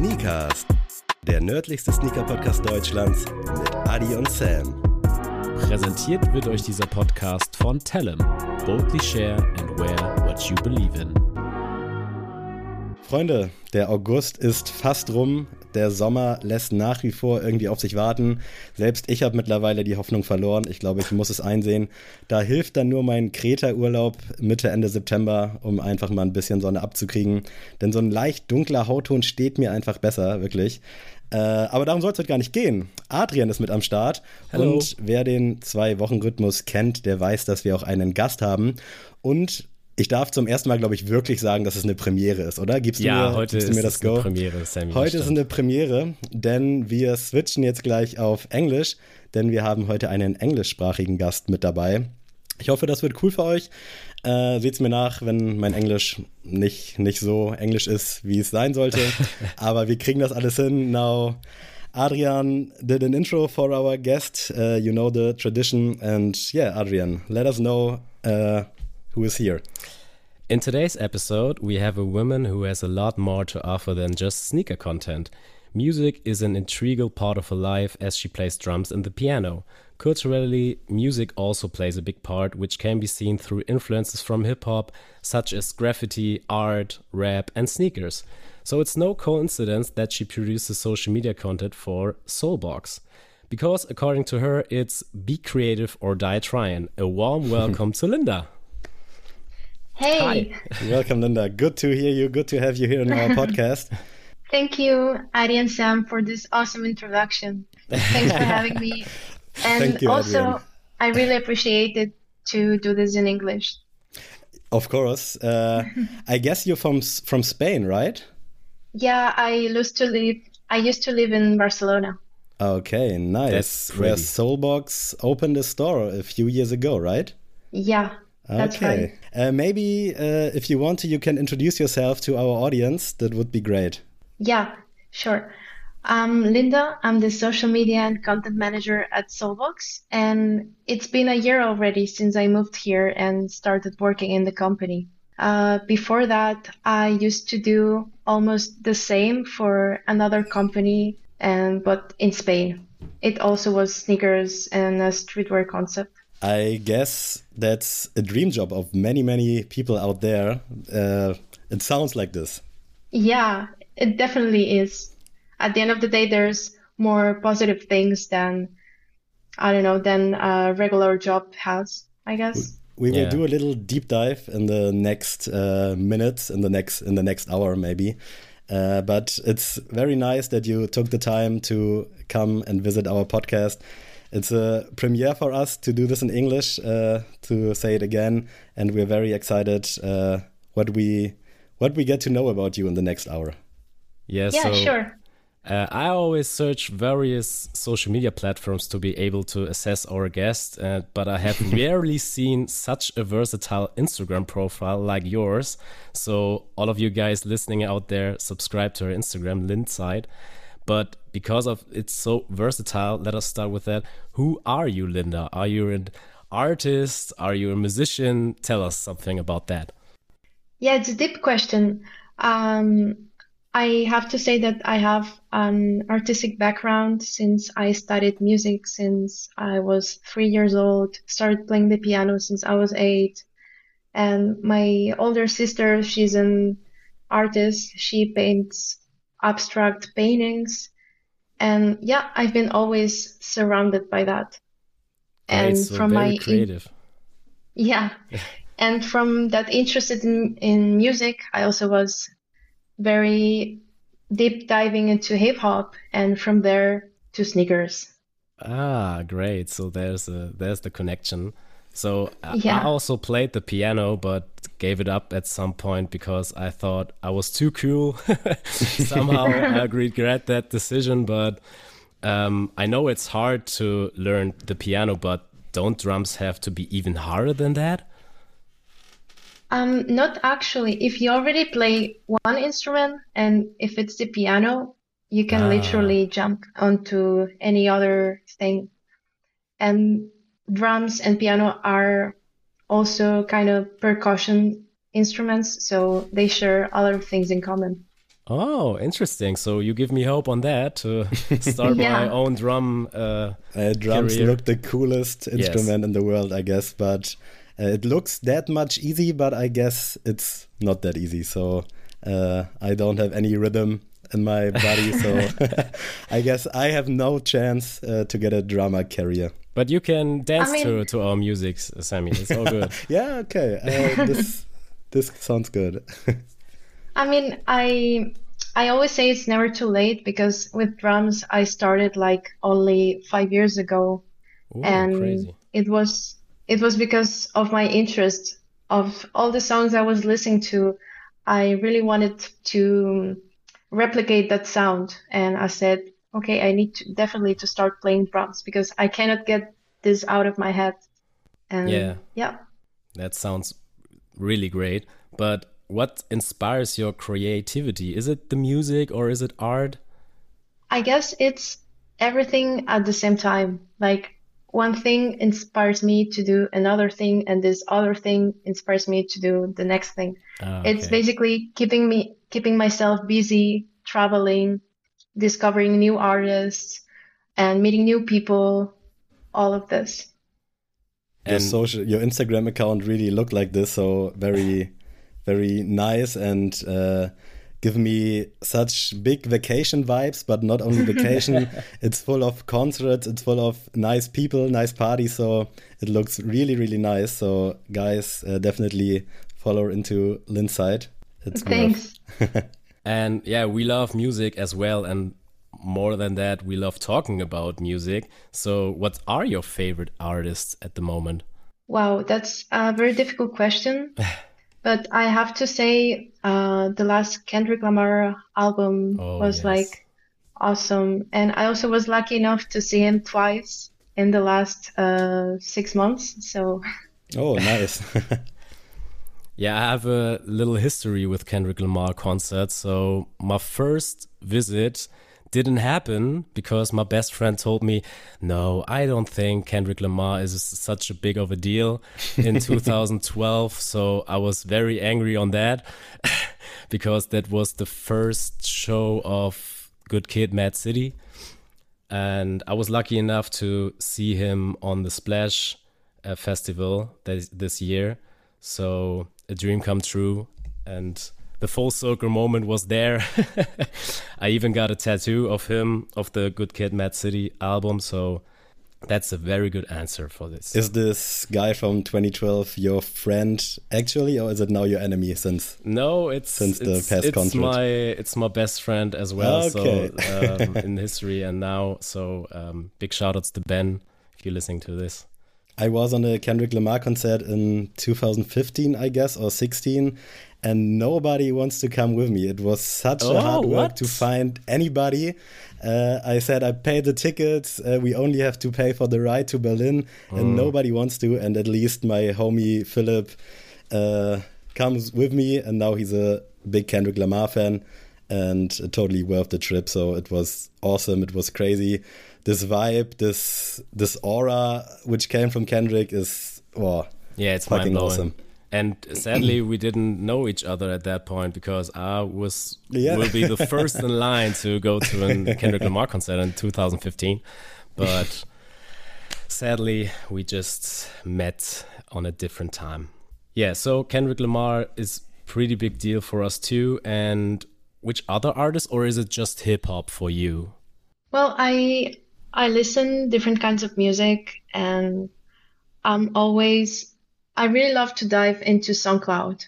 Sneakers, der nördlichste Sneaker-Podcast Deutschlands mit Adi und Sam. Präsentiert wird euch dieser Podcast von Tellem. Boldly share and wear what you believe in. Freunde, der August ist fast rum. Der Sommer lässt nach wie vor irgendwie auf sich warten. Selbst ich habe mittlerweile die Hoffnung verloren. Ich glaube, ich muss es einsehen. Da hilft dann nur mein Kreta-Urlaub Mitte, Ende September, um einfach mal ein bisschen Sonne abzukriegen. Denn so ein leicht dunkler Hautton steht mir einfach besser, wirklich. Äh, aber darum soll es heute gar nicht gehen. Adrian ist mit am Start. Hallo. Und wer den Zwei-Wochen-Rhythmus kennt, der weiß, dass wir auch einen Gast haben. Und ich darf zum ersten Mal, glaube ich, wirklich sagen, dass es eine Premiere ist, oder? Gibst du Ja, mir, heute gibst ist du mir das es Go? eine Premiere, Sammy. Heute ist es eine Premiere, denn wir switchen jetzt gleich auf Englisch, denn wir haben heute einen englischsprachigen Gast mit dabei. Ich hoffe, das wird cool für euch. Äh, Seht's mir nach, wenn mein Englisch nicht, nicht so englisch ist, wie es sein sollte. Aber wir kriegen das alles hin. Now, Adrian did an intro for our guest. Uh, you know the tradition. And yeah, Adrian, let us know uh, who is here. In today's episode, we have a woman who has a lot more to offer than just sneaker content. Music is an integral part of her life as she plays drums and the piano. Culturally, music also plays a big part, which can be seen through influences from hip hop, such as graffiti, art, rap, and sneakers. So it's no coincidence that she produces social media content for Solebox. Because according to her, it's be creative or die trying. A warm welcome to Linda. Hey, Welcome, Linda. Good to hear you. Good to have you here on our podcast. thank you, Adi and Sam, for this awesome introduction. Thanks for having me. And Thank you, also, Adrian. I really appreciate it to do this in English. Of course. Uh, I guess you're from from Spain, right? Yeah, I used to live. I used to live in Barcelona. Okay, nice. That's Where. Solebox opened a store a few years ago, right? Yeah, that's okay. right. Uh, maybe uh, if you want to, you can introduce yourself to our audience. That would be great. Yeah, sure. I'm Linda. I'm the social media and content manager at Solebox, and it's been a year already since I moved here and started working in the company. Uh, before that, I used to do almost the same for another company, and but in Spain. It also was sneakers and a streetwear concept. I guess that's a dream job of many, many people out there. Uh, it sounds like this. Yeah, it definitely is. At the end of the day, there's more positive things than, I don't know, than a regular job has, I guess. We will Yeah. do a little deep dive in the next uh, minutes, in the next in the next hour maybe. Uh, but it's very nice that you took the time to come and visit our podcast. It's a premiere for us to do this in English, uh, to say it again, and we're very excited uh, what we what we get to know about you in the next hour. Yeah, Yeah, so sure. Uh, I always search various social media platforms to be able to assess our guest, uh, but I have rarely seen such a versatile Instagram profile like yours. So, all of you guys listening out there, subscribe to her Instagram, Lindside. But because of it's so versatile, let us start with that. Who are you, Linda? Are you an artist? Are you a musician? Tell us something about that. Yeah, it's a deep question. Um, I have to say that I have an artistic background since I studied music since I was three years old, started playing the piano since I was eight. And my older sister, she's an artist. She paints abstract paintings. And yeah, I've been always surrounded by that. And Great, so from my creative. yeah. And from that interested in, in music, I also was very deep diving into hip hop and from there to sneakers. Ah, great. So there's a there's the connection. So Yeah. I also played the piano, but gave it up at some point because I thought I was too cool. Somehow I regret that decision, but um, I know it's hard to learn the piano, but don't drums have to be even harder than that? Um, not actually. If you already play one instrument and if it's the piano, you can Ah. literally jump onto any other thing. And drums and piano are also kind of percussion instruments, so they share other things in common. Oh, interesting. So you give me hope on that to start Yeah. my own drum. Uh, Uh, drums Career. look the coolest instrument in the world, I guess, but uh, it looks that much easy, but I guess it's not that easy. So uh, I don't have any rhythm in my body, so I guess I have no chance uh, to get a drama career. but you can dance mean- to, to our music, Sammy. It's all good. Yeah, okay. Uh, this this sounds good. I mean, I I always say it's never too late because with drums I started like only five years ago, Ooh, and crazy. it was it was because of my interest of all the songs I was listening to. I really wanted to replicate that sound, and I said, okay, I need to definitely to start playing drums because I cannot get this out of my head. And Yeah. yeah. That sounds really great. But what inspires your creativity? Is it the music or is it art? I guess it's everything at the same time. Like one thing inspires me to do another thing, and this other thing inspires me to do the next thing. Ah, It's basically keeping me keeping myself busy, traveling, discovering new artists, and meeting new people. All of this. your And- social, your Instagram account really looked like this, so very, very nice and uh, give me such big vacation vibes. But not only vacation, it's full of concerts, it's full of nice people, nice parties. So it looks really, really nice. So guys, uh, definitely follow into Lynn's worth- Thanks. And yeah, we love music as well. And more than that, we love talking about music. So, what are your favorite artists at the moment? Wow, that's a very difficult question. But I have to say, uh, the last Kendrick Lamar album Oh, was yes. like awesome. And I also was lucky enough to see him twice in the last uh, six months. So Oh, nice. Yeah, I have a little history with Kendrick Lamar concerts. So my first visit didn't happen because my best friend told me, "No, I don't think Kendrick Lamar is such a big of a deal in 2012." So I was very angry on that because that was the first show of Good Kid, Mad City, and I was lucky enough to see him on the Splash uh, festival this, this year. So a dream come true, and the full circle moment was there. I even got a tattoo of him of the Good Kid, Mad City album. So that's a very good answer for this. Is this guy from 2012 your friend actually, or is it now your enemy since? No, it's Since the it's, past it's concert. my it's my best friend as well. Okay. So um, in history and now, so um, big shout outs to Ben if you're listening to this. I was on a Kendrick Lamar concert in 2015, I guess, or 16, and nobody wants to come with me. It was such Oh, a hard work what? to find anybody. Uh, I said I paid the tickets. Uh, we only have to pay for the ride to Berlin, Mm. and nobody wants to. And at least my homie Philip uh, comes with me, and now he's a big Kendrick Lamar fan, and totally worth the trip. So it was awesome. It was crazy. This vibe, this this aura which came from Kendrick is oh Yeah, it's Fucking mind awesome. And sadly, we didn't know each other at that point because I was Yeah. will be the first in line to go to a Kendrick Lamar concert in 2015, but sadly, we just met on a different time. Yeah, so Kendrick Lamar is pretty big deal for us too. And which other artists, or is it just hip hop for you? Well, I I listen different kinds of music and I'm always I really love to dive into SoundCloud.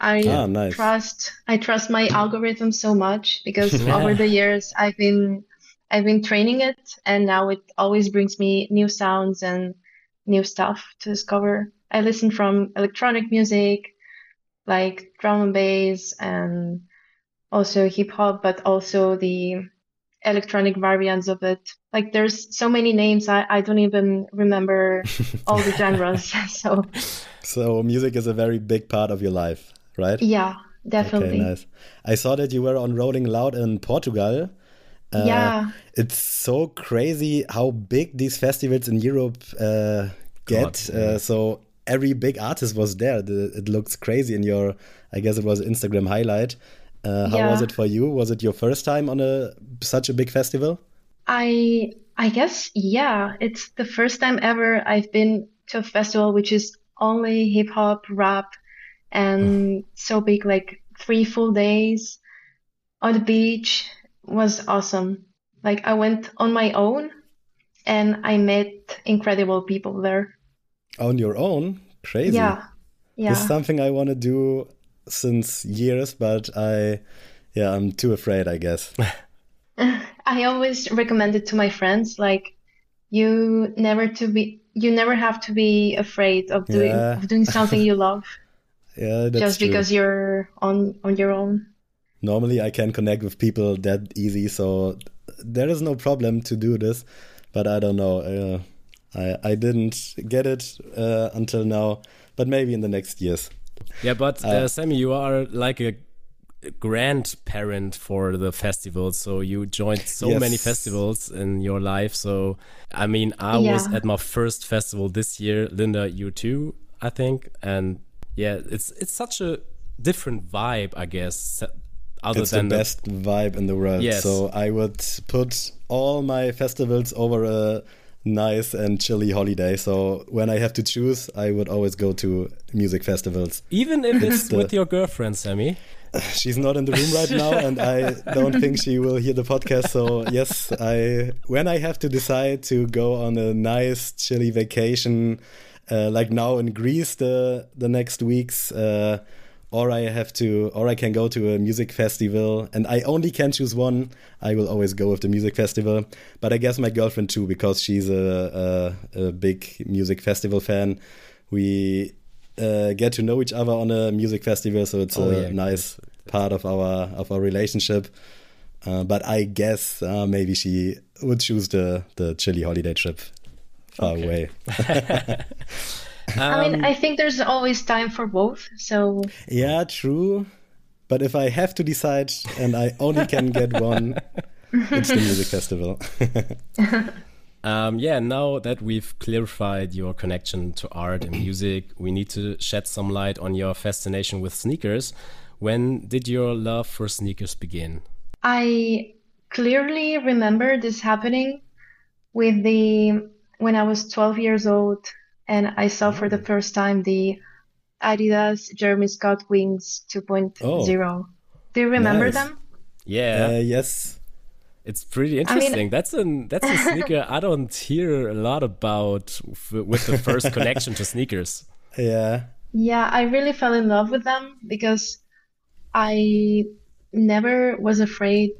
I Ah, nice. trust I trust my algorithm so much because over the years I've been I've been training it and now it always brings me new sounds and new stuff to discover. I listen from electronic music like drum and bass and also hip hop, but also the electronic variants of it. Like there's so many names I, I don't even remember all the genres. so so music is a very big part of your life, right? yeah, definitely. Okay, nice. I saw that you were on Rolling Loud in Portugal. Uh, Yeah. It's so crazy how big these festivals in Europe uh, get. God, yeah. uh, so every big artist was there. The, it looks crazy in your, I guess it was Instagram highlight. Uh, how Yeah. was it for you? Was it your first time on a such a big festival? I I guess yeah, it's the first time ever I've been to a festival which is only hip hop, rap, and so big, like three full days on the beach was awesome. Like I went on my own and I met incredible people there. On your own? Crazy. Yeah. This Yeah. is something I want to do since years, but I, yeah, I'm too afraid, I guess. I always recommend it to my friends, like you never to be you never have to be afraid of doing Yeah. of doing something you love Yeah, that's just true. because you're on on your own. Normally, I can connect with people that easy, so there is no problem to do this. But I don't know. Uh, I I didn't get it uh, until now, but maybe in the next years. Yeah, but uh, Uh, Sammy, you are like a grandparent for the festival, so you joined so Yes. many festivals in your life. So, I mean, I was at my first festival this year. Linda, you too, I think, and yeah, it's it's such a different vibe, I guess. Other It's than the best vibe in the world. Yes. So I would put all my festivals over a nice and chilly holiday. So when I have to choose, I would always go to music festivals. even if it's the- with your girlfriend, Sammy. She's not in the room right now, and I don't think she will hear the podcast. So yes, I when I have to decide to go on a nice chilly vacation, uh, like now in Greece the the next weeks, uh, or I have to, or I can go to a music festival, and I only can choose one. I will always go with the music festival, but I guess my girlfriend too because she's a a, a big music festival fan. We uh, get to know each other on a music festival, so it's Oh, a yeah, nice part of our of our relationship. Uh, but I guess uh, maybe she would choose the the chilly holiday trip far Okay. away. I Um, mean, I think there's always time for both. So Yeah, true. But if I have to decide and I only can get one, it's the music festival. Um, yeah, now that we've clarified your connection to art and music, we need to shed some light on your fascination with sneakers. When did your love for sneakers begin? I clearly remember this happening with the when I was 12 years old and I saw for the first time the Adidas Jeremy Scott Wings 2.0. Do you remember Nice. them? Yeah, Uh, yes. it's pretty I mean- interesting. that's an that's a sneaker I don't hear a lot about f- with the first connection to sneakers. Yeah. Yeah, I really fell in love with them because I never was afraid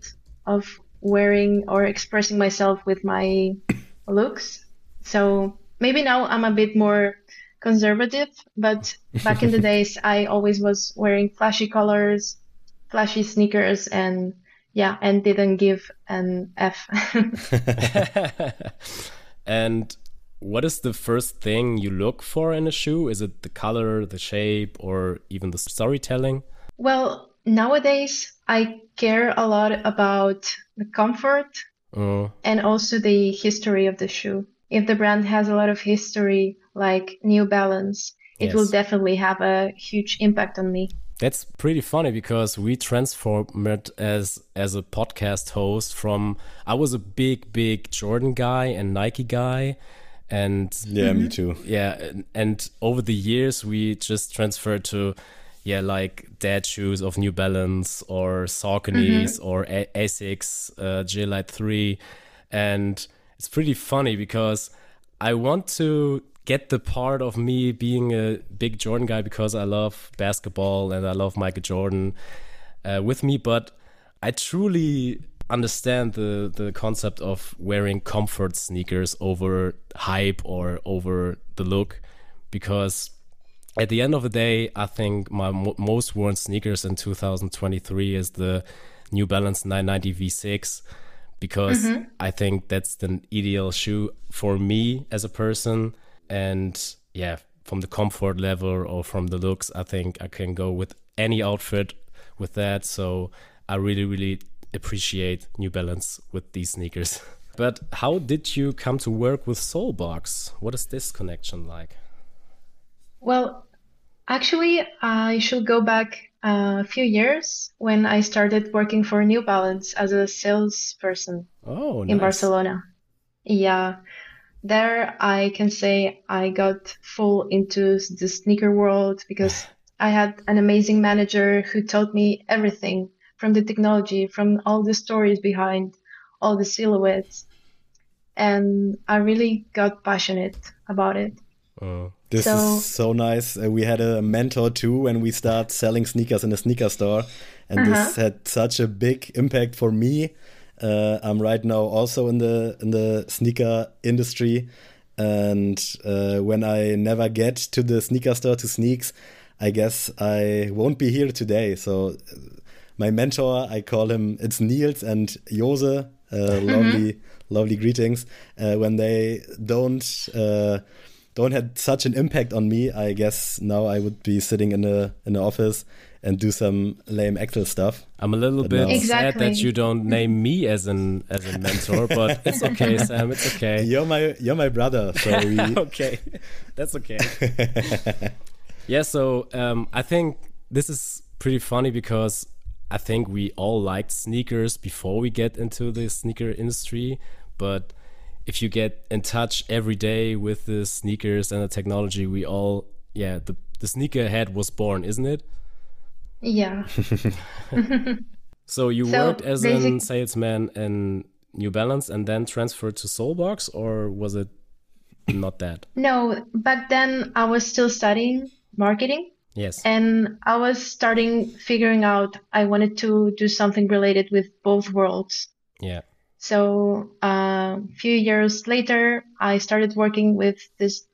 of wearing or expressing myself with my looks. So maybe now I'm a bit more conservative, but back in the days, I always was wearing flashy colors, flashy sneakers, and yeah, and didn't give an F. and what is the first thing you look for in a shoe? Is it the color, the shape, or even the storytelling? Well, nowadays, I care a lot about the comfort Uh, and also the history of the shoe. If the brand has a lot of history, like New Balance, it will definitely have a huge impact on me. That's pretty funny because we transformed as as a podcast host from I was a big big Jordan guy and Nike guy and Yeah, me too. yeah and, and over the years we just transferred to yeah like dad shoes of New Balance or Sauconys or A- Asics uh, Gel-Lyte 3 and it's pretty funny because I want to get the part of me being a big Jordan guy because I love basketball and I love Michael Jordan uh, with me, but I truly understand the the concept of wearing comfort sneakers over hype or over the look because at the end of the day, I think my mo- most worn sneakers in 2023 is the New Balance 990 V6 because mm-hmm. I think that's the ideal shoe for me as a person. And yeah, from the comfort level or from the looks, I think I can go with any outfit with that. So I really, really appreciate New Balance with these sneakers. But how did you come to work with Solebox? What is this connection like? Well, actually, I should go back a few years when I started working for New Balance as a salesperson Oh, in. Barcelona. Yeah, there I can say I got full into the sneaker world because I had an amazing manager who taught me everything from the technology, from all the stories behind all the silhouettes. And I really got passionate about it. Oh. This So- is so nice. Uh, we had a mentor too when we start selling sneakers in a sneaker store, and this Uh-huh. had such a big impact for me. Uh, I'm right now also in the in the sneaker industry, and uh, when I never get to the sneaker store to sneaks, I guess I won't be here today. So, uh, my mentor, I call him, it's Niels and Jose. Uh, lovely, lovely greetings. Uh, when they don't. Don't had such an impact on me. I guess now I would be sitting in a in the office and do some lame Excel stuff. I'm a little But bit no. sad that you don't name me as an as a mentor, but it's okay, Sam. It's okay. You're my you're my brother, so we. okay, that's okay. yeah, so um, I think this is pretty funny because I think we all liked sneakers before we get into the sneaker industry, but if you get in touch every day with the sneakers and the technology, we all yeah the the sneaker head was born, isn't it? Yeah. So you So, worked as a salesman in New Balance and then transferred to Solebox, or was it not that? No, back then I was still studying marketing. Yes. And I was starting figuring out I wanted to do something related with both worlds. Yeah. So uh, a few years later, I started working with this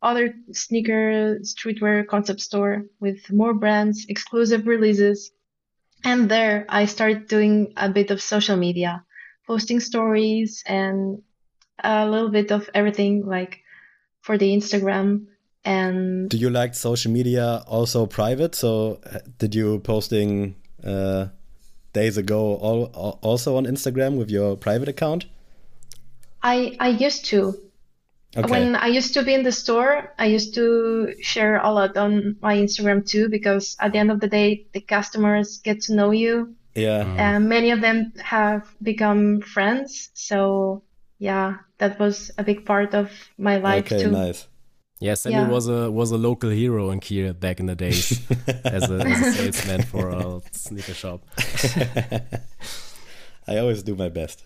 other sneaker streetwear concept store with more brands, exclusive releases. And there I started doing a bit of social media, posting stories and a little bit of everything like for the Instagram and Do you like social media also private? So uh, did you posting uh, days ago all, also on Instagram with your private account? I I used to. Okay. When I used to be in the store, I used to share a lot on my Instagram too, because at the end of the day, the customers get to know you, yeah. Mm. and many of them have become friends. So yeah, that was a big part of my life Okay. too. Nice. Yeah, Sammy Yeah. was a was a local hero in Kiel back in the days as, a, as a salesman for a sneaker shop. I always do my best.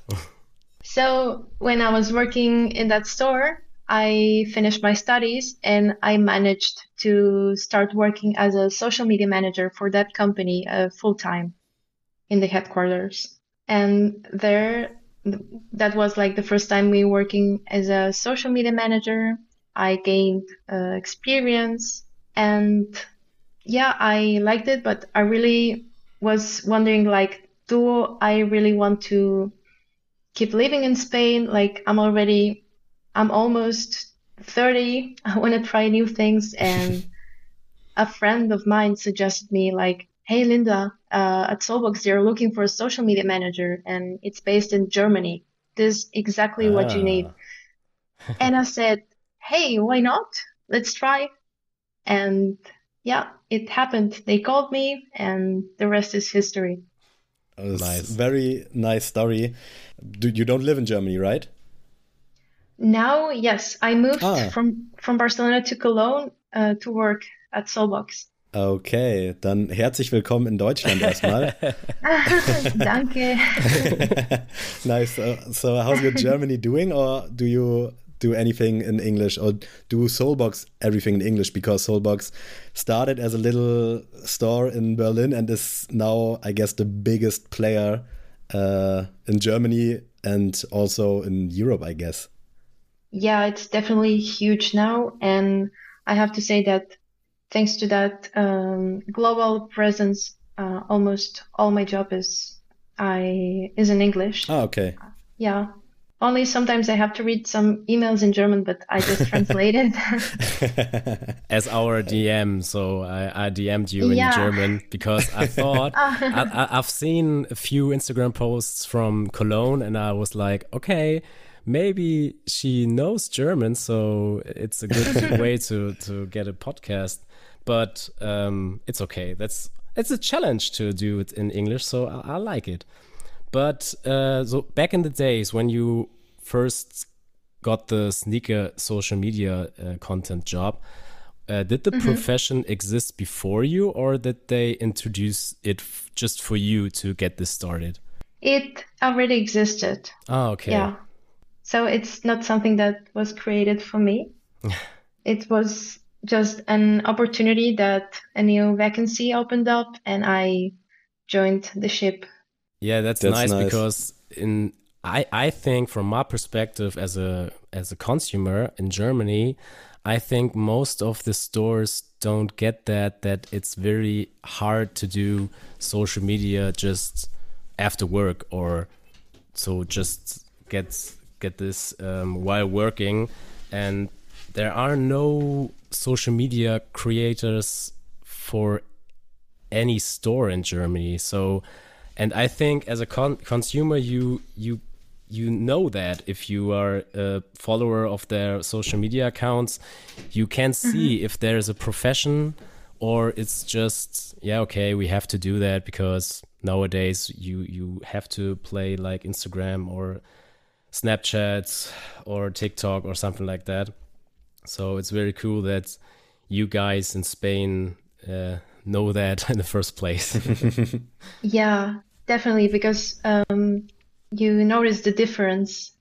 So when I was working in that store, I finished my studies and I managed to start working as a social media manager for that company uh, full time in the headquarters. And there, that was like the first time we working as a social media manager. I gained uh, experience and yeah, I liked it, but I really was wondering like, do I really want to keep living in Spain. Like I'm already, I'm almost 30. I want to try new things. And a friend of mine suggested me like, Hey, Linda, uh, at Solebox, they're looking for a social media manager and it's based in Germany. This is exactly what you need. Ah. And I said, Hey, why not? Let's try. And yeah, it happened. They called me and the rest is history. It's Nice. Very nice story. Do, you don't live in Germany, right? Now, yes, I moved Ah. from from Barcelona to Cologne uh, to work at Solebox. Okay, dann herzlich willkommen in Deutschland erstmal. Danke. nice. Uh, so, how's your Germany doing, or do you do anything in English, or do Solebox everything in English? Because Solebox started as a little store in Berlin and is now, I guess, the biggest player uh, in Germany and also in Europe, I guess. Yeah, it's definitely huge now, and I have to say that thanks to that um, global presence, uh, almost all my job is I is in English. Ah, okay. Yeah. Only sometimes I have to read some emails in German, but I just translate it. as our DM. So I, I DM'd you in German because I thought I, I, I've seen a few Instagram posts from Cologne, and I was like, okay, maybe she knows German, so it's a good way to to get a podcast. But um, it's okay. That's it's a challenge to do it in English, so I, I like it. But uh, so back in the days when you first got the sneaker social media uh, content job, uh, did the mm -hmm. profession exist before you, or did they introduce it just for you to get this started? It already existed. Oh, okay. Yeah. So it's not something that was created for me. it was just an opportunity that a new vacancy opened up and I joined the ship. Yeah, that's, that's nice, nice, because in I I think from my perspective as a as a consumer in Germany, I think most of the stores don't get that that it's very hard to do social media just after work or so just get get this um, while working and there are no social media creators for any store in Germany. So, and I think as a con consumer, you you you know that if you are a follower of their social media accounts, you can mm-hmm. see mm -hmm. if there is a profession or it's just yeah okay we have to do that because nowadays you you have to play like Instagram or Snapchat or TikTok or something like that. So it's very cool that you guys in Spain uh, know that in the first place. yeah, definitely, because um, you notice the difference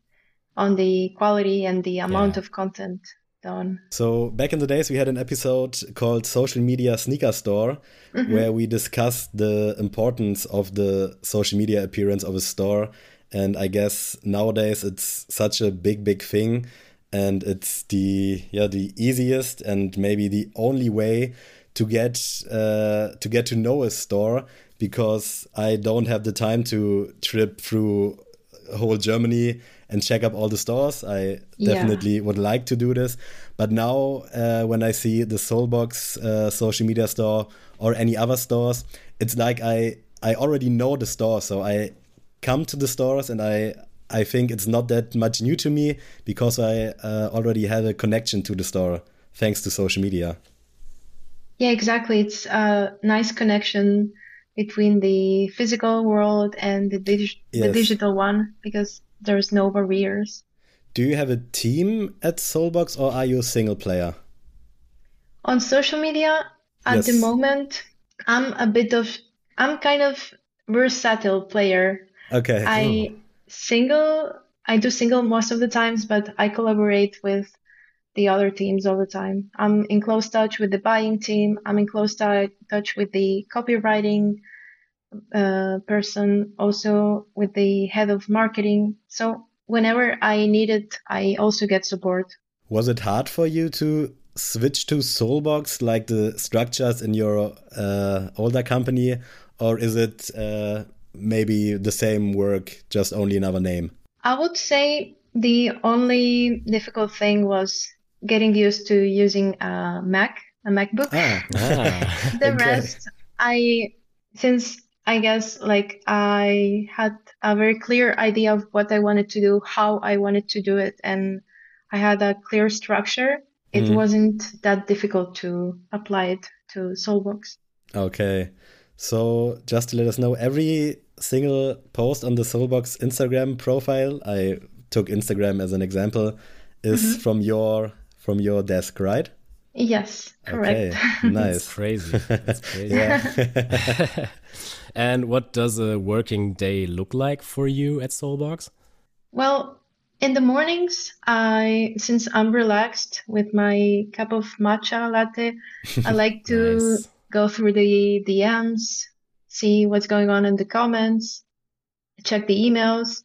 on the quality and the amount yeah. of content done. So back in the days, we had an episode called "Social Media Sneaker Store," mm -hmm. where we discussed the importance of the social media appearance of a store. And I guess nowadays it's such a big, big thing and it's the yeah the easiest and maybe the only way to get uh, to get to know a store because I don't have the time to trip through whole Germany and check up all the stores. I definitely yeah. would like to do this, but now uh, when I see the Solebox uh, social media store or any other stores, it's like I I already know the store, so I come to the stores and I I think it's not that much new to me because I uh, already had a connection to the store thanks to social media. Yeah, exactly. It's a nice connection between the physical world and the, dig yes. the digital one because there's no barriers. Do you have a team at Solebox or are you a single player? On social media, at yes. the moment, I'm a bit of, I'm kind of versatile player. Okay. I, oh single. I do single most of the times, but I collaborate with the other teams all the time. I'm in close touch with the buying team. I'm in close touch with the copywriting uh, person, also with the head of marketing. So whenever I need it, I also get support. Was it hard for you to switch to Solebox, like the structures in your uh, older company, or is it uh, maybe the same work, just only another name? I would say the only difficult thing was getting used to using a Mac, a MacBook. Ah, ah, the okay. rest, I, since I guess like I had a very clear idea of what I wanted to do, how I wanted to do it, and I had a clear structure. It mm. wasn't that difficult to apply it to Solebox. Okay. So just to let us know, every single post on the Solebox Instagram profile, I took Instagram as an example, is mm -hmm. from your from your desk, right? Yes, correct. Okay, nice. crazy. That's crazy. and what does a working day look like for you at Solebox? Well, in the mornings, I since I'm relaxed with my cup of matcha latte, I like to nice go through the DMs, see what's going on in the comments, check the emails.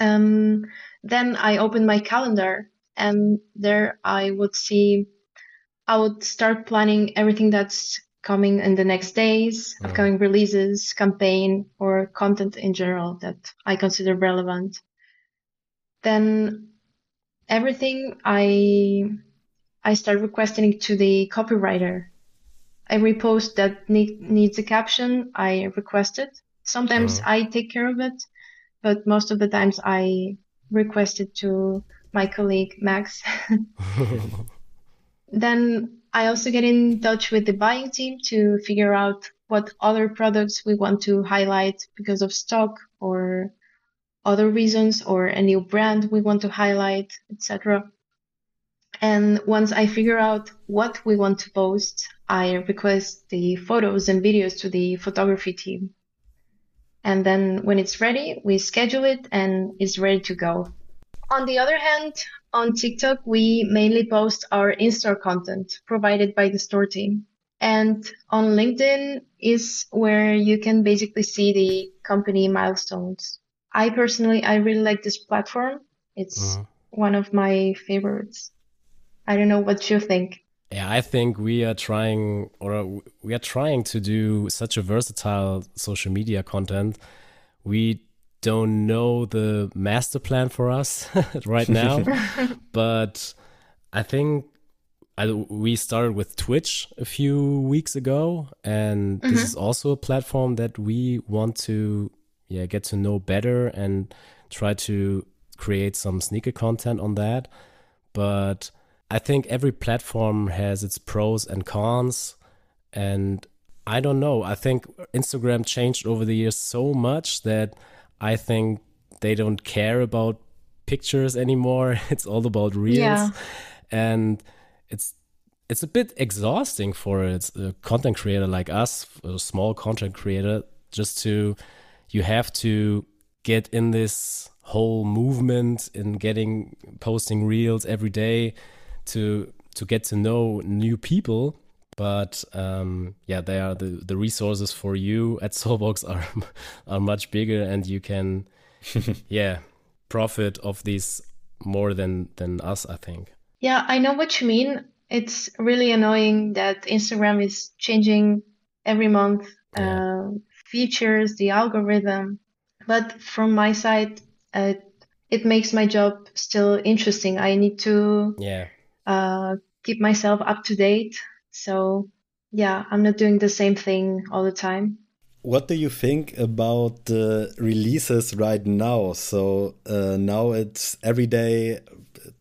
Um, then I open my calendar and there I would see, I would start planning everything that's coming in the next days, mm. upcoming releases, campaign, or content in general that I consider relevant. Then everything I I start requesting to the copywriter every post that need, needs a caption, I request it. Sometimes uh-huh. I take care of it, but most of the times I request it to my colleague Max. then I also get in touch with the buying team to figure out what other products we want to highlight because of stock or other reasons or a new brand we want to highlight, etc. And once I figure out what we want to post, I request the photos and videos to the photography team. And then when it's ready, we schedule it and it's ready to go. On the other hand, on TikTok, we mainly post our in-store content provided by the store team. And on LinkedIn is where you can basically see the company milestones. I personally, I really like this platform. It's uh-huh. one of my favorites. I don't know what you think. Yeah, I think we are trying, or we are trying to do such a versatile social media content. We don't know the master plan for us right now, but I think I, we started with Twitch a few weeks ago, and mm-hmm. this is also a platform that we want to yeah get to know better and try to create some sneaker content on that. But I think every platform has its pros and cons. And I don't know. I think Instagram changed over the years so much that I think they don't care about pictures anymore. It's all about reels. Yeah. And it's it's a bit exhausting for a content creator like us, a small content creator, just to you have to get in this whole movement in getting posting reels every day to to get to know new people but um, yeah they are the, the resources for you at solebox are are much bigger and you can yeah profit of these more than than us i think. Yeah i know what you mean. It's really annoying that instagram is changing every month yeah. uh, features the algorithm. But from my side uh, it makes my job still interesting. I need to yeah. uh, keep myself up to date. So yeah, I'm not doing the same thing all the time. What do you think about the releases right now? So uh, now it's every day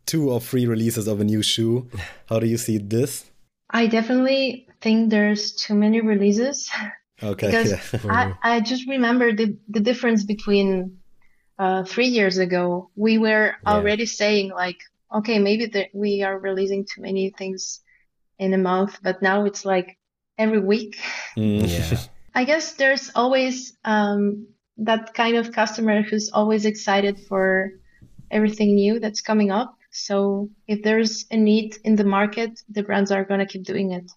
two or three releases of a new shoe. How do you see this? I definitely think there's too many releases. Okay. because yeah. I, I just remember the, the difference between uh, three years ago. We were yeah. already saying like, okay, maybe that we are releasing too many things in a month, but now it's like every week. Mm, yeah. I guess there's always um, that kind of customer who's always excited for everything new that's coming up. So if there's a need in the market, the brands are going to keep doing it.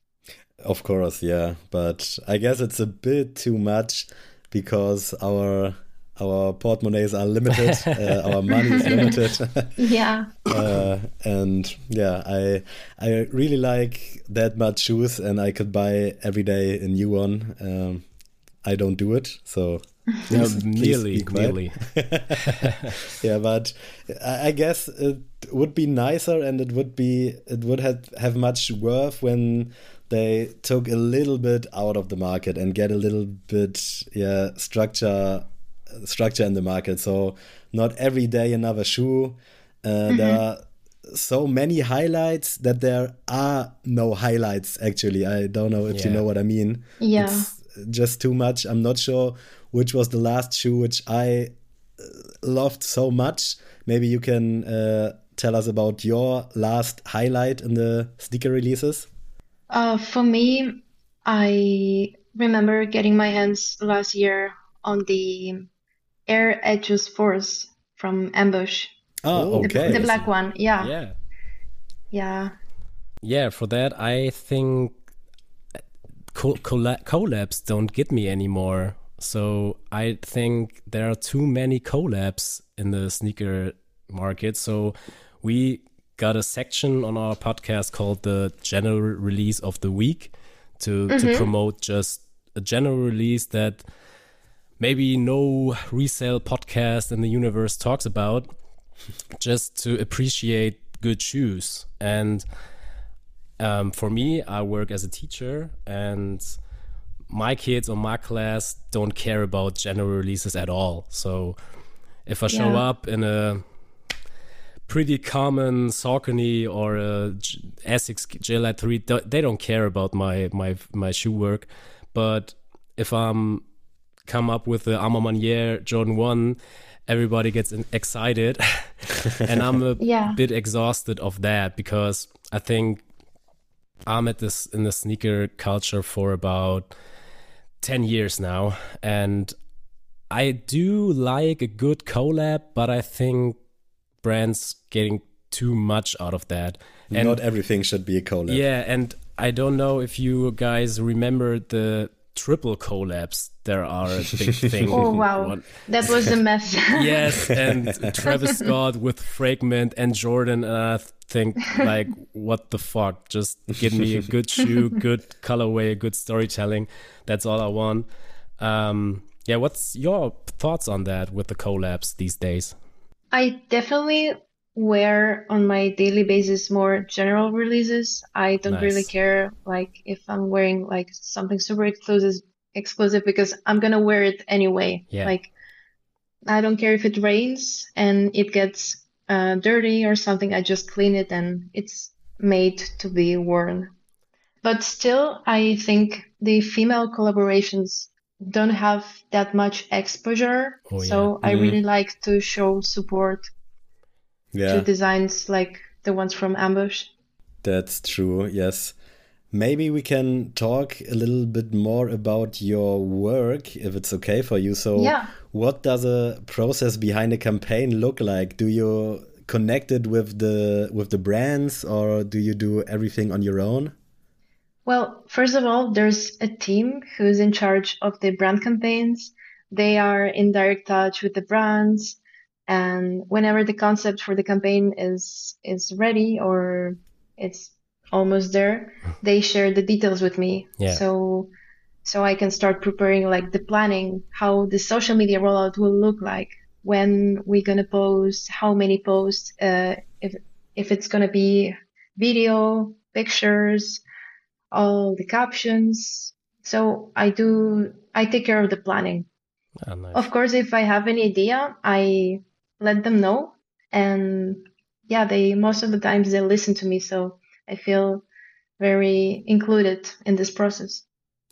Of course, yeah. But I guess it's a bit too much because our our portemonnaies are limited, uh, our money is limited. yeah. uh, and yeah, I I really like that much shoes, and I could buy every day a new one. Um, I don't do it, so please, nearly, nearly. yeah, but I guess it would be nicer, and it would be it would have have much worth when they took a little bit out of the market and get a little bit yeah structure structure in the market. So not every day another shoe. Uh, mm-hmm. There are so many highlights that there are no highlights. Actually, I don't know if yeah. you know what I mean. Yeah, it's just too much. I'm not sure which was the last shoe which I uh, loved so much. Maybe you can uh, tell us about your last highlight in the sneaker releases. Uh, for me, I remember getting my hands last year on the Air Adjust Force from Ambush. Oh, okay. The, the black one, yeah. Yeah. Yeah. Yeah, for that, I think collabs don't get me anymore. So I think there are too many collabs in the sneaker market. So we got a section on our podcast called the general release of the week to, mm-hmm. to promote just a general release that maybe no resale podcast in the universe talks about just to appreciate good shoes. And um, for me i work as a teacher and my kids or my class don't care about general releases at all. So if i show yeah. up in a pretty common Saucony or a Asics Gel-Lyte 3 they don't care about my my my shoe work. But if I'm come up with the A Ma Maniére Jordan 1, everybody gets excited. and I'm a Yeah. bit exhausted of that because I think I'm at this in the sneaker culture for about 10 years now. And I do like a good collab, but I think brands getting too much out of that. And Not everything should be a collab. yeah, and I don't know if you guys remember the triple collabs. There are a big thing. Oh wow, One- that was a mess. yes, and Travis Scott with Fragment and Jordan, and I think like, what the fuck? Just give me a good shoe, good colorway, good storytelling. That's all I want. Um, yeah, what's your thoughts on that with the collabs these days? I definitely wear on my daily basis more general releases. I don't really care like if I'm wearing like something super exclusive exclusive because I'm gonna wear it anyway. Yeah. Like I don't care if it rains and it gets uh, dirty or something. I just clean it and it's made to be worn. But still, I think the female collaborations don't have that much exposure. Oh, So I Mhm. really like to show support to Yeah, designs like the ones from Ambush. that's true. Yes. Maybe we can talk a little bit more about your work, if it's okay for you. So, Yeah. what does a process behind a campaign look like? Do you connect it with the with the brands, or do you do everything on your own? Well, first of all, there's a team who's in charge of the brand campaigns. They are in direct touch with the brands, and whenever the concept for the campaign is is ready or it's almost there, they share the details with me. Yeah. So so I can start preparing like the planning, how the social media rollout will look like, when we're gonna post, how many posts, uh, if if it's gonna be video, pictures, all the captions. So I do, I take care of the planning. Ah, nice. Of course, if I have any idea, I let them know. And yeah, they, most of the times they listen to me. So I feel very included in this process.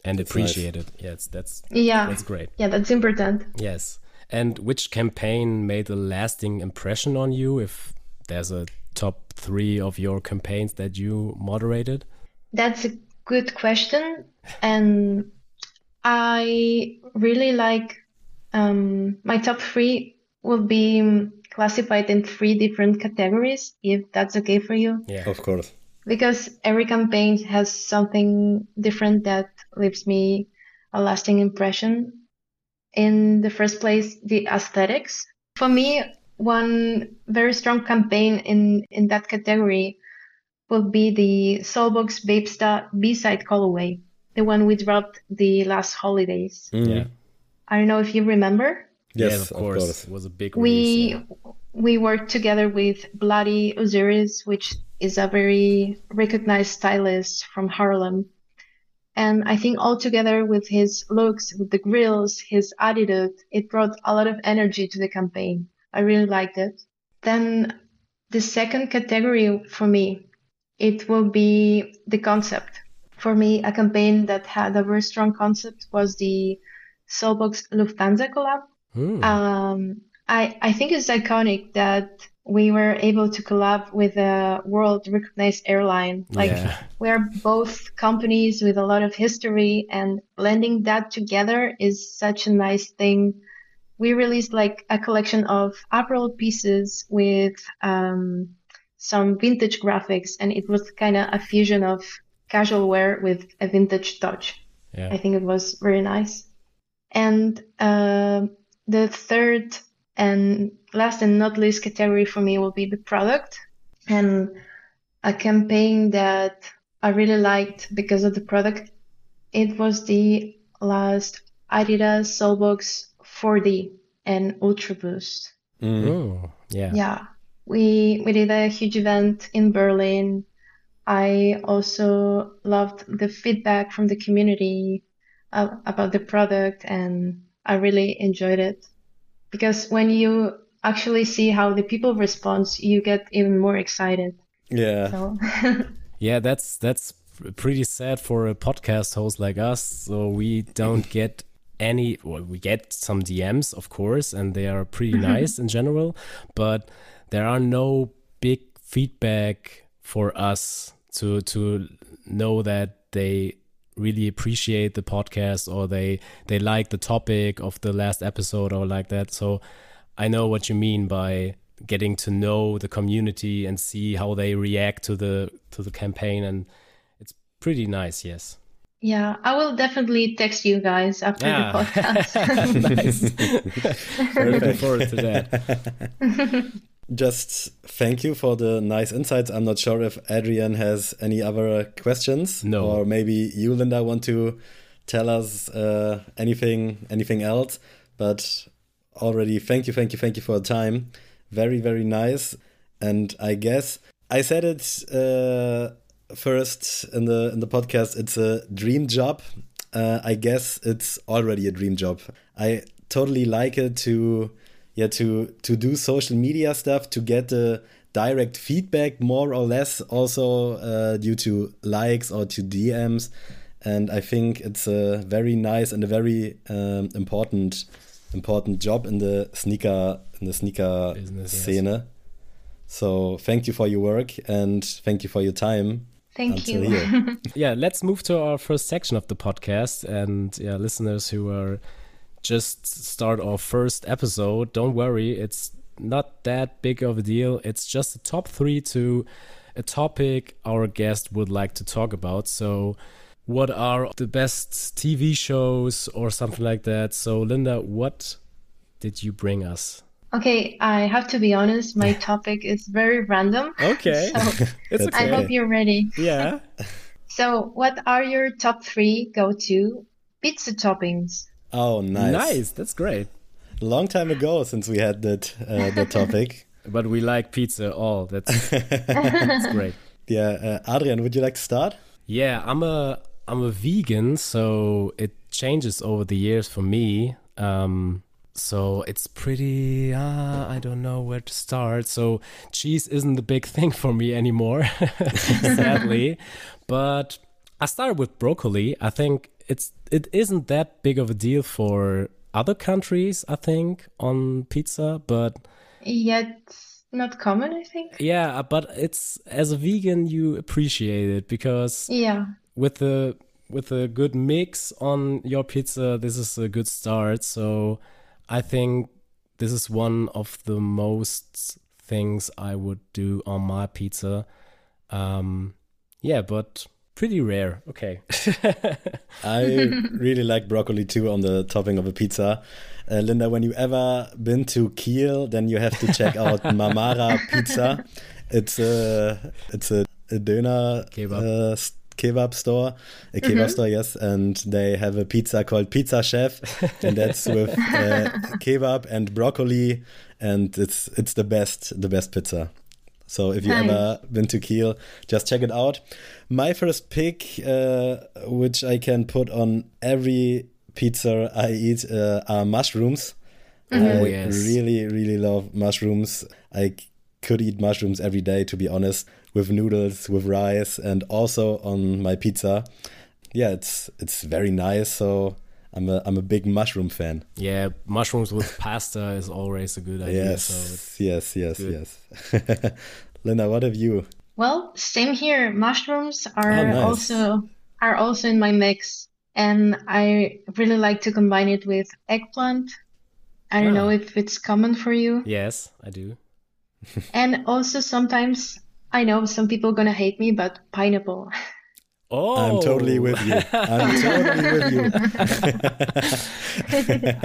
and That's nice. appreciated. Yes, that's Yeah. that's great. Yeah, that's important. Yes. And which campaign made a lasting impression on you? If there's a top three of your campaigns that you moderated? That's a good question. And I really like um, my top three will be classified in three different categories, if that's okay for you. Yeah. Of course. Because every campaign has something different that leaves me a lasting impression. In the first place, the aesthetics. For me, one very strong campaign in, in that category will be the Solebox Bapesta B-side colorway, the one we dropped the last holidays. Mm. Yeah. I don't know if you remember. Yes, yeah, of course. It was a big release. We yeah. we worked together with Bloody Osiris, which is a very recognized stylist from Harlem. And I think all together with his looks, with the grills, his attitude, it brought a lot of energy to the campaign. I really liked it. Then the second category for me, it will be the concept. For me, a campaign that had a very strong concept was the Solebox Lufthansa collab. Hmm. Um, I, I think it's iconic that we were able to collab with a world recognized airline. Like yeah. we are both companies with a lot of history and blending that together is such a nice thing. We released like a collection of apparel pieces with um, some vintage graphics and it was kind of a fusion of casual wear with a vintage touch. I think it was very nice. And uh, the third and last and not least category for me will be the product and a campaign that I really liked because of the product. It was the last Adidas Solebox 4D and Ultra Boost. Mm. Oh, yeah. Yeah, we we did a huge event in Berlin. I also loved the feedback from the community uh, about the product, and I really enjoyed it because when you actually see how the people respond, you get even more excited. Yeah. So Yeah, that's that's pretty sad for a podcast host like us. So we don't get any. Well, we get some DMs, of course, and they are pretty nice in general, but there are no big feedback for us to to know that they really appreciate the podcast or they they like the topic of the last episode or like that. So i know what you mean by getting to know the community and see how they react to the to the campaign and it's pretty nice yes. Yeah i will definitely text you guys after yeah. the podcast. Nice. Looking forward to that just thank you for the nice insights. I'm not sure if Adrian has any other questions. No. Or maybe you, Linda, want to tell us uh, anything anything else. But already thank you, thank you, thank you for the time. Very, very nice. And I guess I said it uh, first in the in the podcast. It's a dream job. Uh, I guess it's already a dream job. I totally like it to yeah to to do social media stuff to get the direct feedback more or less also uh, due to likes or to DMs and I think it's a very nice and a very um, important important job in the sneaker in the sneaker Business, scene. Yes. So thank you for your work and thank you for your time. Thank you. yeah, let's move to our first section of the podcast and yeah, listeners who are just start our first episode, don't worry, it's not that big of a deal. It's just a top three to a topic our guest would like to talk about. So, what are the best TV shows or something like that? So, Linda, what did you bring us? Okay, I have to be honest, my topic is very random. Okay. So it's okay. I hope you're ready. Yeah. so, what are your top three go to pizza toppings? Oh, nice. Nice. That's great. Long time ago since we had that uh, that topic. but we like pizza all. That's that's great. Yeah, uh, Adrian, would you like to start? Yeah, I'm a I'm a vegan, so it changes over the years for me. Um, so it's pretty uh, i don't know where to start so cheese isn't the big thing for me anymore sadly but i started with broccoli i think it's it isn't that big of a deal for other countries, I think, on pizza, but yet not common, I think. Yeah, but it's as a vegan you appreciate it because yeah, with the with a good mix on your pizza, this is a good start. So I think this is one of the most things I would do on my pizza. Um, yeah, but pretty rare. Okay. I really like broccoli too on the topping of a pizza. Uh, Linda, when you ever been to Kiel, then you have to check out Mamara Pizza. It's a it's a, a döner kebab. Uh, kebab store, a kebab mm-hmm. store, yes, and they have a pizza called Pizza Chef, and that's with uh, kebab and broccoli, and it's it's the best the best pizza. So if you nice. ever been to Kiel, just check it out. My first pick, uh, which I can put on every pizza I eat, uh, are mushrooms. Mm-hmm. I yes. really, really love mushrooms. I could eat mushrooms every day, to be honest, with noodles, with rice, and also on my pizza. Yeah, it's it's very nice. So I'm a I'm a big mushroom fan. Yeah, mushrooms with pasta is always a good idea. Yes, so yes, yes, good. yes. Linda, what have you? Well, same here. Mushrooms are oh, nice. also are also in my mix, and I really like to combine it with eggplant. I don't oh. know ah. if it's common for you. Yes, I do. and also sometimes I know some people gonna hate me, but pineapple. Oh, I'm totally with you. I'm totally with you.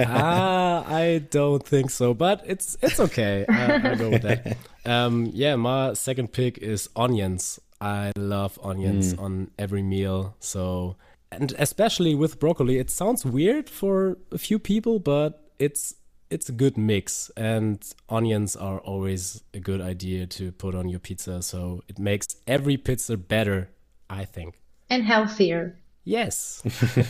ah, I don't think so, but it's it's okay. I, I go with that. Um, yeah, my second pick is onions. I love onions mm. on every meal. So, and especially with broccoli, it sounds weird for a few people, but it's it's a good mix and onions are always a good idea to put on your pizza so it makes every pizza better i think and healthier. Yes.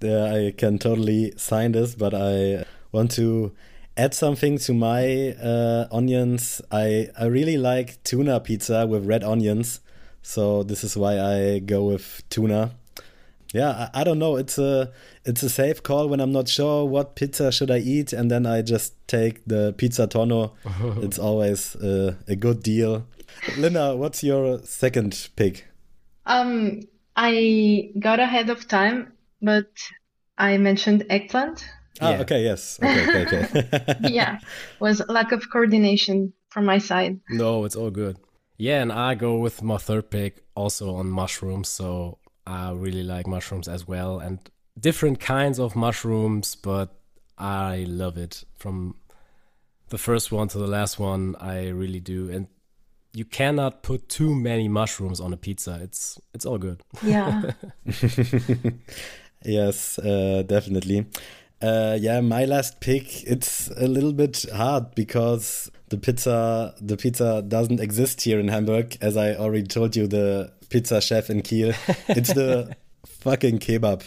yeah, I can totally sign this, but I want to add something to my uh, onions. I, I really like tuna pizza with red onions. So this is why I go with tuna. Yeah, I, I, don't know. It's a it's a safe call when I'm not sure what pizza should I eat, and then I just take the pizza tonno. it's always a, a good deal. Linda, what's your second pick? Um, I got ahead of time, but I mentioned eggplant. Ah, yeah. okay, yes. Okay, okay, okay. yeah, was lack of coordination from my side. No, it's all good. Yeah, and I go with my third pick also on mushrooms. So I really like mushrooms as well, and different kinds of mushrooms, but I love it from the first one to the last one. I really do, and you cannot put too many mushrooms on a pizza. It's it's all good. Yeah. yes, uh, definitely. Uh, yeah, my last pick. It's a little bit hard because the pizza the pizza doesn't exist here in Hamburg. As I already told you, the pizza chef in Kiel. It's the fucking kebab.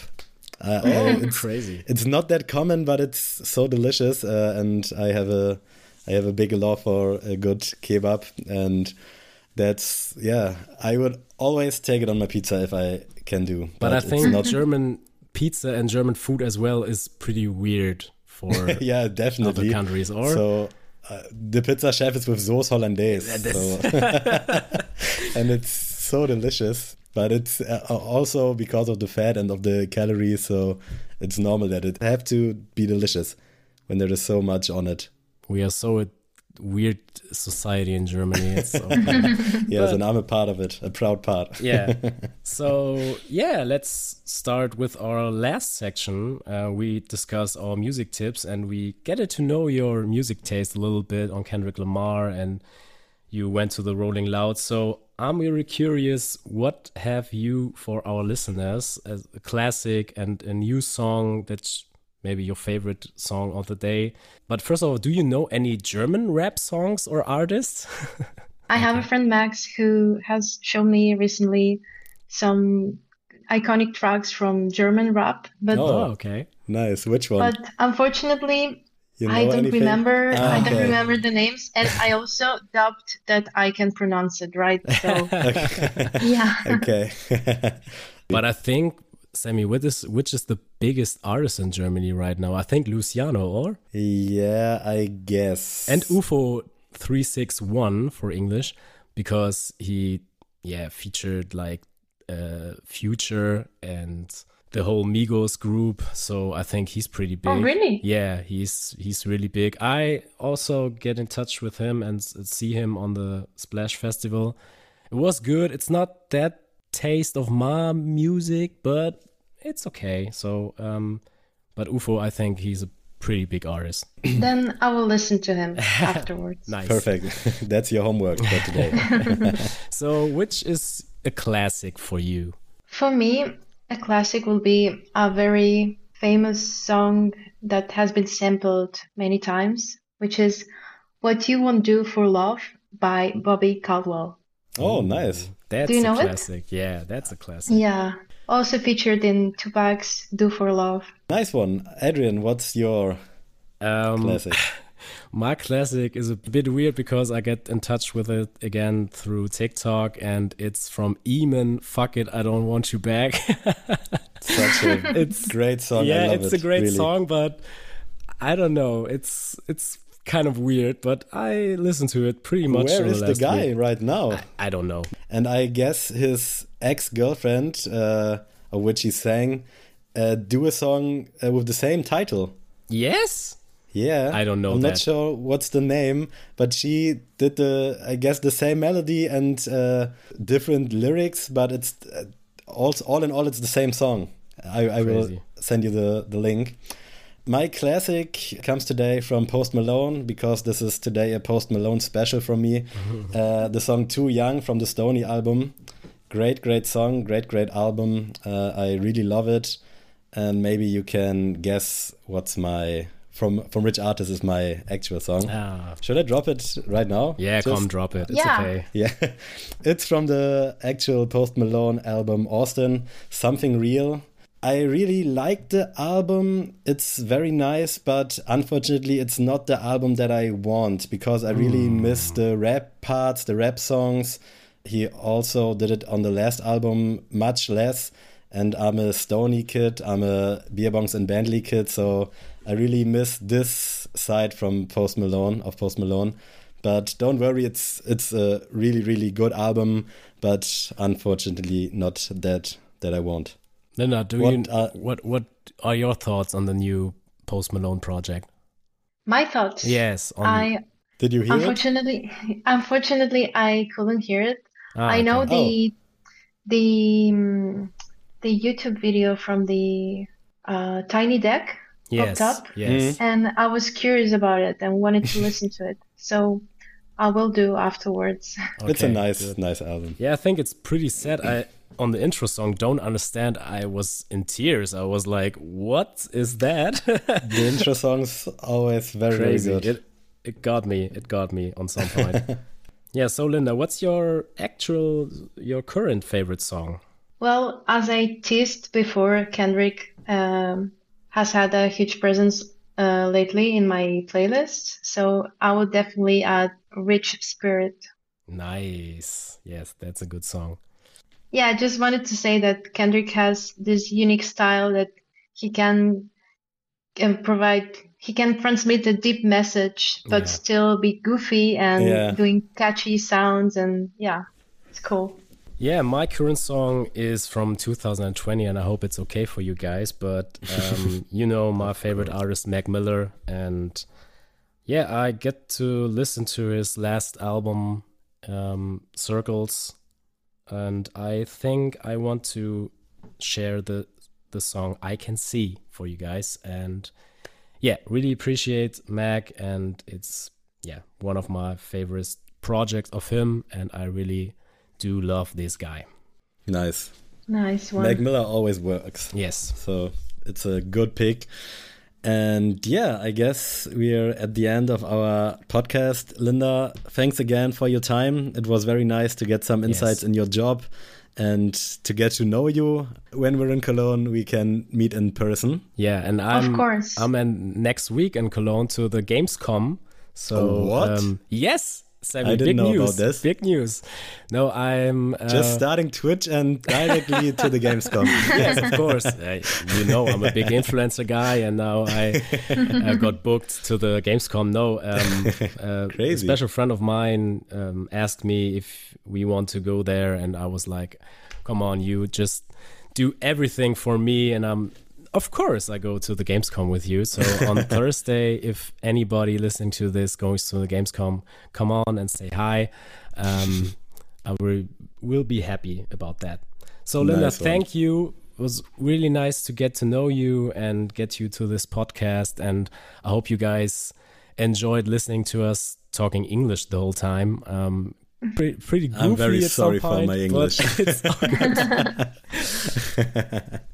Uh, oh, it's crazy! It's not that common, but it's so delicious, uh, and I have a I have a big love for a good kebab, and that's yeah. I would always take it on my pizza if I can do. But, but I think not... German pizza and German food as well is pretty weird for yeah, definitely other countries. Or so uh, the pizza chef is with sauce hollandaise, so. and it's so delicious. But it's uh, also because of the fat and of the calories, so it's normal that it have to be delicious when there is so much on it. We are so weird society in Germany. So. yes, but, and I'm a part of it, a proud part. yeah. So yeah, let's start with our last section. Uh, we discuss our music tips and we get to know your music taste a little bit on Kendrick Lamar and you went to the Rolling Loud. So I'm really curious, what have you for our listeners as a classic and a new song that's maybe your favorite song of the day. But first of all, do you know any German rap songs or artists? I have a friend Max who has shown me recently some iconic tracks from German rap. But oh, okay, nice. Which one? But unfortunately, you know I don't anything? remember. Ah, I don't remember the names, and I also doubt that I can pronounce it right. So, yeah. okay. but I think Sammy, what is which is the biggest artist in Germany right now? I think Luciano, or yeah, I guess. And UFO three six one for English because he yeah featured like uh, Future and the whole Migos group. So I think he's pretty big. Oh, really? Yeah, he's he's really big. I also get in touch with him and see him on the Splash Festival. It was good. It's not that taste of my music, but it's okay. So, um, but UFO, I think he's a pretty big artist. then I will listen to him afterwards. nice. Perfect. That's your homework for today. so, which is a classic for you? For me, a classic will be a very famous song that has been sampled many times, which is What You Won't Do for Love by Bobby Caldwell. Oh, nice. That's Do you know a classic. It? Yeah, that's a classic. Yeah. Also featured in Tupac's Do for Love. Nice one. Adrian, what's your um, classic? My classic is a bit weird because I get in touch with it again through TikTok and it's from Eamon. Fuck it, I don't want you back. Such a it's great song. Yeah, it's it, a great really. song, but I don't know. It's it's kind of weird, but I listen to it pretty much. Where is the, the guy week. right now? I, I, don't know. And I guess his ex girlfriend, uh, of which he sang, uh, do a song uh, with the same title. Yes. Yeah, I don't know. I'm that. not sure what's the name, but she did the, I guess, the same melody and uh, different lyrics, but it's uh, all, all in all, it's the same song. I, I will send you the the link. My classic comes today from Post Malone because this is today a Post Malone special from me. uh, the song Too Young from the Stony album. Great, great song, great, great album. Uh, I really love it. And maybe you can guess what's my from from which artist is my actual song. Ah. Should I drop it right now? Yeah, Just, come drop it. It's yeah. okay. Yeah. it's from the actual Post Malone album Austin, Something Real. I really like the album. It's very nice, but unfortunately, it's not the album that I want because I really mm. miss the rap parts, the rap songs. he also did it on the last album, much less. And I'm a Stony kid, I'm a Beer Beerbongs and Bentley kid, so I really miss this side from Post Malone of Post Malone. But don't worry, it's it's a really really good album, but unfortunately not that that I want. Linda, do what, you uh, what what are your thoughts on the new Post Malone project? My thoughts. Yes. On... I did you hear unfortunately, it? Unfortunately, I couldn't hear it. Ah, I know the oh. the um, the YouTube video from the uh, Tiny Desk yes, popped up, yes. Mm-hmm. and I was curious about it and wanted to listen to it. So I will do afterwards. Okay, it's a nice, good. nice album. Yeah, I think it's pretty sad. I on the intro song "Don't Understand." I was in tears. I was like, "What is that?" the intro song's always very, Crazy. very good. It, it got me. It got me on some point. yeah. So, Linda, what's your actual, your current favorite song? Well, as I teased before, Kendrick um, has had a huge presence uh, lately in my playlist. So I would definitely add Rich Spirit. Nice. Yes, that's a good song. Yeah, I just wanted to say that Kendrick has this unique style that he can, can provide he can transmit a deep message but yeah. still be goofy and yeah. doing catchy sounds and yeah it's cool yeah my current song is from 2020 and i hope it's okay for you guys but um, you know my favorite artist mac miller and yeah i get to listen to his last album um, circles and i think i want to share the the song i can see for you guys and yeah, really appreciate Mac, and it's yeah one of my favorite projects of him, and I really do love this guy. Nice, nice one. Mac Miller always works. Yes, so it's a good pick. And yeah, I guess we're at the end of our podcast. Linda, thanks again for your time. It was very nice to get some insights yes. in your job and to get to know you when we're in Cologne, we can meet in person. Yeah, and I'm of course I'm in next week in Cologne to the Gamescom. So oh, what? Um, yes, Sammy, I didn't know news. about this. Big news. No, I'm uh, just starting Twitch and directly to the Gamescom. yes, of course. Uh, you know, I'm a big influencer guy, and now I uh, got booked to the Gamescom. No, um, uh, a special friend of mine um, asked me if we want to go there, and I was like, "Come on, you just." do everything for me and I'm of course I go to the Gamescom with you. So on Thursday, if anybody listening to this goes to the Gamescom, come on and say hi. Um, I will, will be happy about that. So Linda, nice thank you. It was really nice to get to know you and get you to this podcast. And I hope you guys enjoyed listening to us talking English the whole time. Um, pretty, pretty goofy I'm very sorry for my English.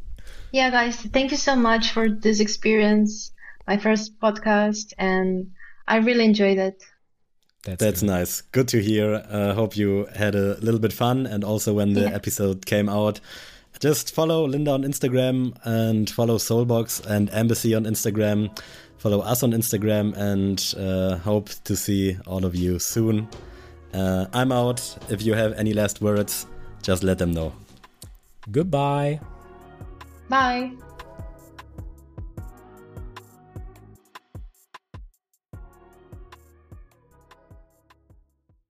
Yeah, guys, thank you so much for this experience, my first podcast, and I really enjoyed it. That's, That's nice. Good to hear. I uh, hope you had a little bit fun, and also when the yeah. episode came out, just follow Linda on Instagram and follow Solebox and MBCY on Instagram. Follow us on Instagram, and uh, hope to see all of you soon. Uh, I'm out. If you have any last words, just let them know. Goodbye. Bye.